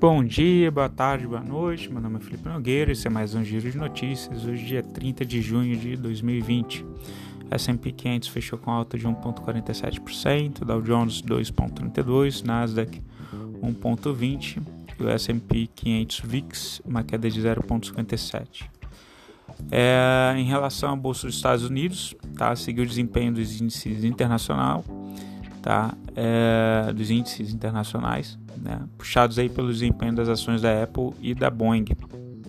Bom dia, boa tarde, boa noite. Meu nome é Felipe Nogueira esse é mais um giro de notícias. Hoje, dia 30 de junho de 2020. S&P 500 fechou com alta de 1,47%, Dow Jones 2,32%, Nasdaq 1,20% e o S&P 500 VIX uma queda de 0,57%. É, em relação à bolsa dos Estados Unidos, tá, seguiu o desempenho dos índices internacional, tá, é, dos índices internacionais né, puxados aí pelo desempenho das ações da Apple e da Boeing.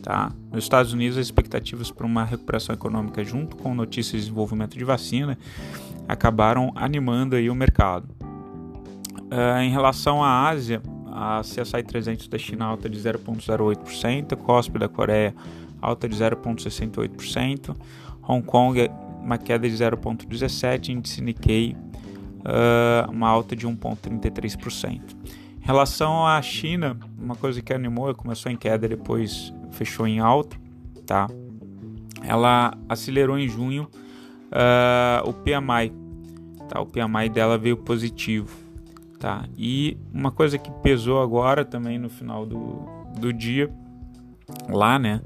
Tá? Nos Estados Unidos, as expectativas para uma recuperação econômica junto com notícias de desenvolvimento de vacina acabaram animando aí o mercado. Uh, em relação à Ásia, a CSI 300 da China alta de 0,08%, COSP da Coreia alta de 0,68%, Hong Kong uma queda de 0,17%, índice Nikkei uh, uma alta de 1,33%. Relação à China, uma coisa que animou, começou em queda, depois fechou em alta, tá? Ela acelerou em junho uh, o PMI, tá? O PMI dela veio positivo, tá? E uma coisa que pesou agora também no final do, do dia, lá, né?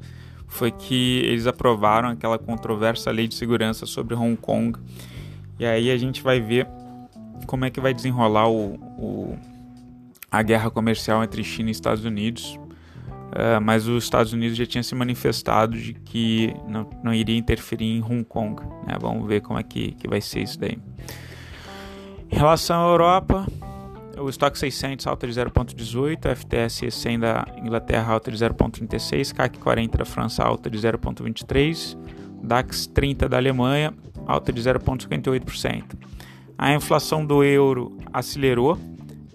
Foi que eles aprovaram aquela controversa lei de segurança sobre Hong Kong. E aí a gente vai ver como é que vai desenrolar o, o a guerra comercial entre China e Estados Unidos, uh, mas os Estados Unidos já tinha se manifestado de que não, não iria interferir em Hong Kong. Né? Vamos ver como é que, que vai ser isso daí. Em relação à Europa, o estoque 600 alta de 0,18, FTSE 100 da Inglaterra alta de 0,36, CAC 40 da França alta de 0,23, DAX 30 da Alemanha alta de 0,58%. A inflação do euro acelerou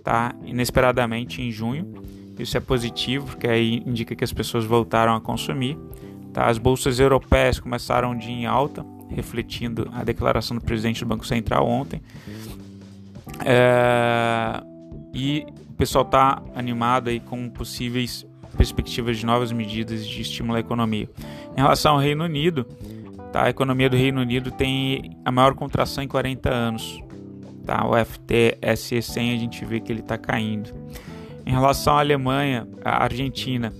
tá? inesperadamente em junho. Isso é positivo, porque aí indica que as pessoas voltaram a consumir. Tá? As bolsas europeias começaram de em alta, refletindo a declaração do presidente do Banco Central ontem. É... E o pessoal está animado aí com possíveis perspectivas de novas medidas de estímulo à economia. Em relação ao Reino Unido, tá? a economia do Reino Unido tem a maior contração em 40 anos tá? O FTSE 100 a gente vê que ele está caindo. Em relação à Alemanha, à Argentina,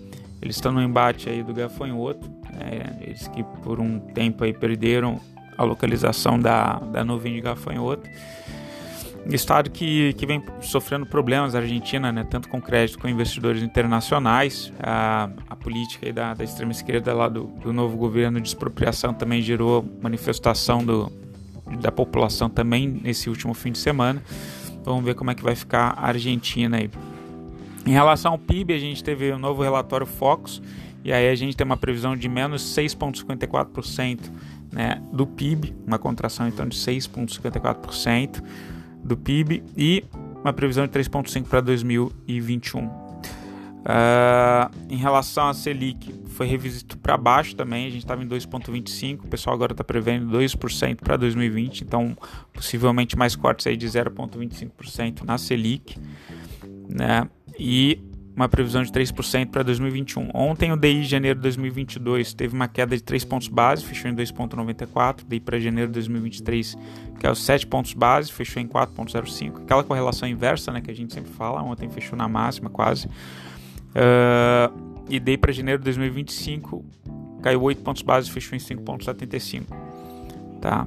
eles estão no embate aí do gafanhoto, né? eles que por um tempo aí perderam a localização da, da nuvem de gafanhoto. Estado que, que vem sofrendo problemas, a Argentina, né, tanto com crédito com investidores internacionais, a, a política da, da extrema esquerda lá do, do novo governo de expropriação também gerou manifestação do, da população também nesse último fim de semana. Vamos ver como é que vai ficar a Argentina aí. Em relação ao PIB, a gente teve um novo relatório Focus, e aí a gente tem uma previsão de menos 6,54% né, do PIB, uma contração então de 6,54% do PIB e uma previsão de 3,5% para 2021. Uh, em relação à Selic, foi revisito para baixo também, a gente estava em 2,25%, o pessoal agora está prevendo 2% para 2020, então possivelmente mais cortes aí de 0,25% na Selic, né? E uma previsão de 3% para 2021. Ontem o DI de janeiro de 2022 teve uma queda de 3 pontos base, fechou em 2,94. DI para janeiro de 2023, que é os 7 pontos base, fechou em 4,05. Aquela correlação inversa, né, que a gente sempre fala, ontem fechou na máxima quase. Uh, e dei para janeiro de 2025 caiu 8 pontos base, fechou em 5,75. Tá?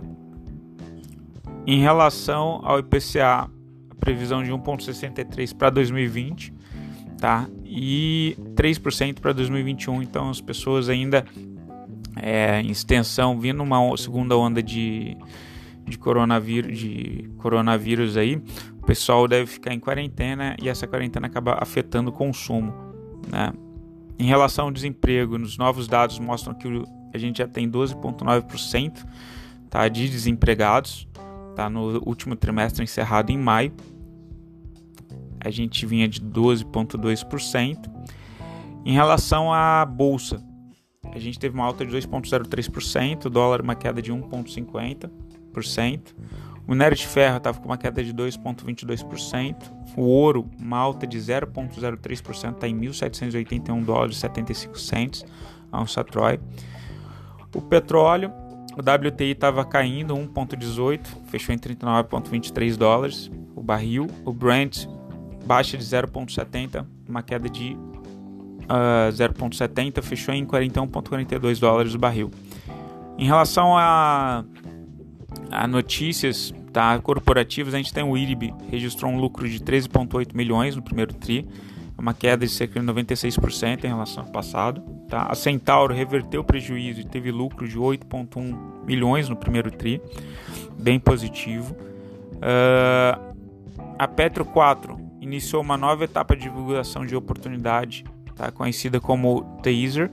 Em relação ao IPCA, a previsão de 1,63 para 2020, tá? E 3% para 2021. Então as pessoas ainda é, em extensão, vindo uma segunda onda de, de coronavírus, de coronavírus aí, o pessoal deve ficar em quarentena e essa quarentena acaba afetando o consumo. Né? Em relação ao desemprego, nos novos dados mostram que a gente já tem 12,9% tá, de desempregados tá, no último trimestre encerrado em maio. A gente vinha de 12,2%. Em relação à bolsa, a gente teve uma alta de 2,03%, o dólar uma queda de 1,50%. O minério de ferro estava com uma queda de 2,22%. O ouro, uma alta de 0,03%, está em 1.781 dólares e 75 cents a onça Troy. O petróleo, o WTI estava caindo 1,18, fechou em 39,23 dólares o barril. O Brent baixa de 0,70, uma queda de uh, 0,70, fechou em 41,42 dólares o barril. Em relação a, a notícias tá, corporativas, a gente tem o IRB, registrou um lucro de 13,8 milhões no primeiro TRI, uma queda de cerca de 96% em relação ao passado. Tá? A Centauro reverteu o prejuízo e teve lucro de 8,1 milhões no primeiro TRI, bem positivo. Uh, a Petro 4 iniciou uma nova etapa de divulgação de oportunidade, tá? conhecida como Teaser,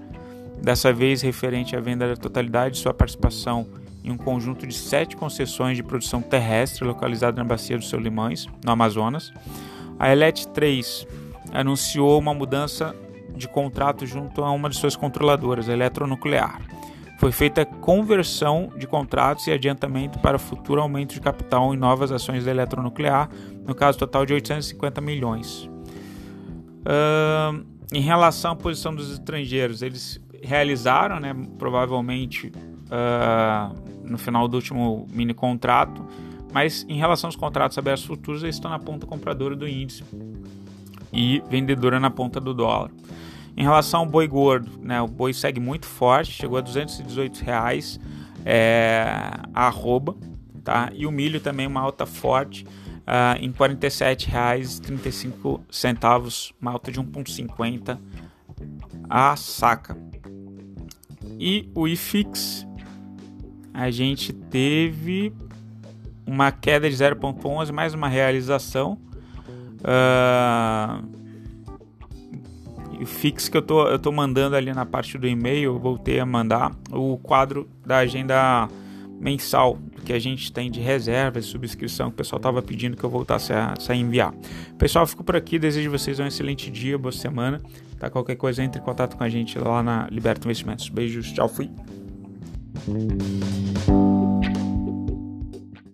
dessa vez referente à venda da totalidade de sua participação em um conjunto de sete concessões de produção terrestre localizada na bacia dos Solimões, no Amazonas. A Elet 3 anunciou uma mudança de contrato junto a uma de suas controladoras, a Eletronuclear. Foi feita conversão de contratos e adiantamento para futuro aumento de capital em novas ações da Eletronuclear, no caso total de 850 milhões. Uh, em relação à posição dos estrangeiros, eles realizaram, né, provavelmente uh, no final do último mini contrato, mas em relação aos contratos abertos futuros, eles estão na ponta compradora do índice e vendedora na ponta do dólar. Em relação ao boi gordo, né, o boi segue muito forte, chegou a 218 reais é, a arroba, tá? E o milho também uma alta forte uh, em R$ 47,35, uma alta de 1,50 a saca. E o IFIX, a gente teve uma queda de 0,11, mais uma realização Uh, o fix que eu tô, eu tô mandando ali na parte do e-mail, voltei a mandar o quadro da agenda mensal que a gente tem de reserva e subscrição que o pessoal estava pedindo que eu voltasse a, a enviar. Pessoal, fico por aqui, desejo vocês um excelente dia, boa semana. Tá? Qualquer coisa, entre em contato com a gente lá na Liberta Investimentos. Beijos, tchau, fui. Mm-hmm.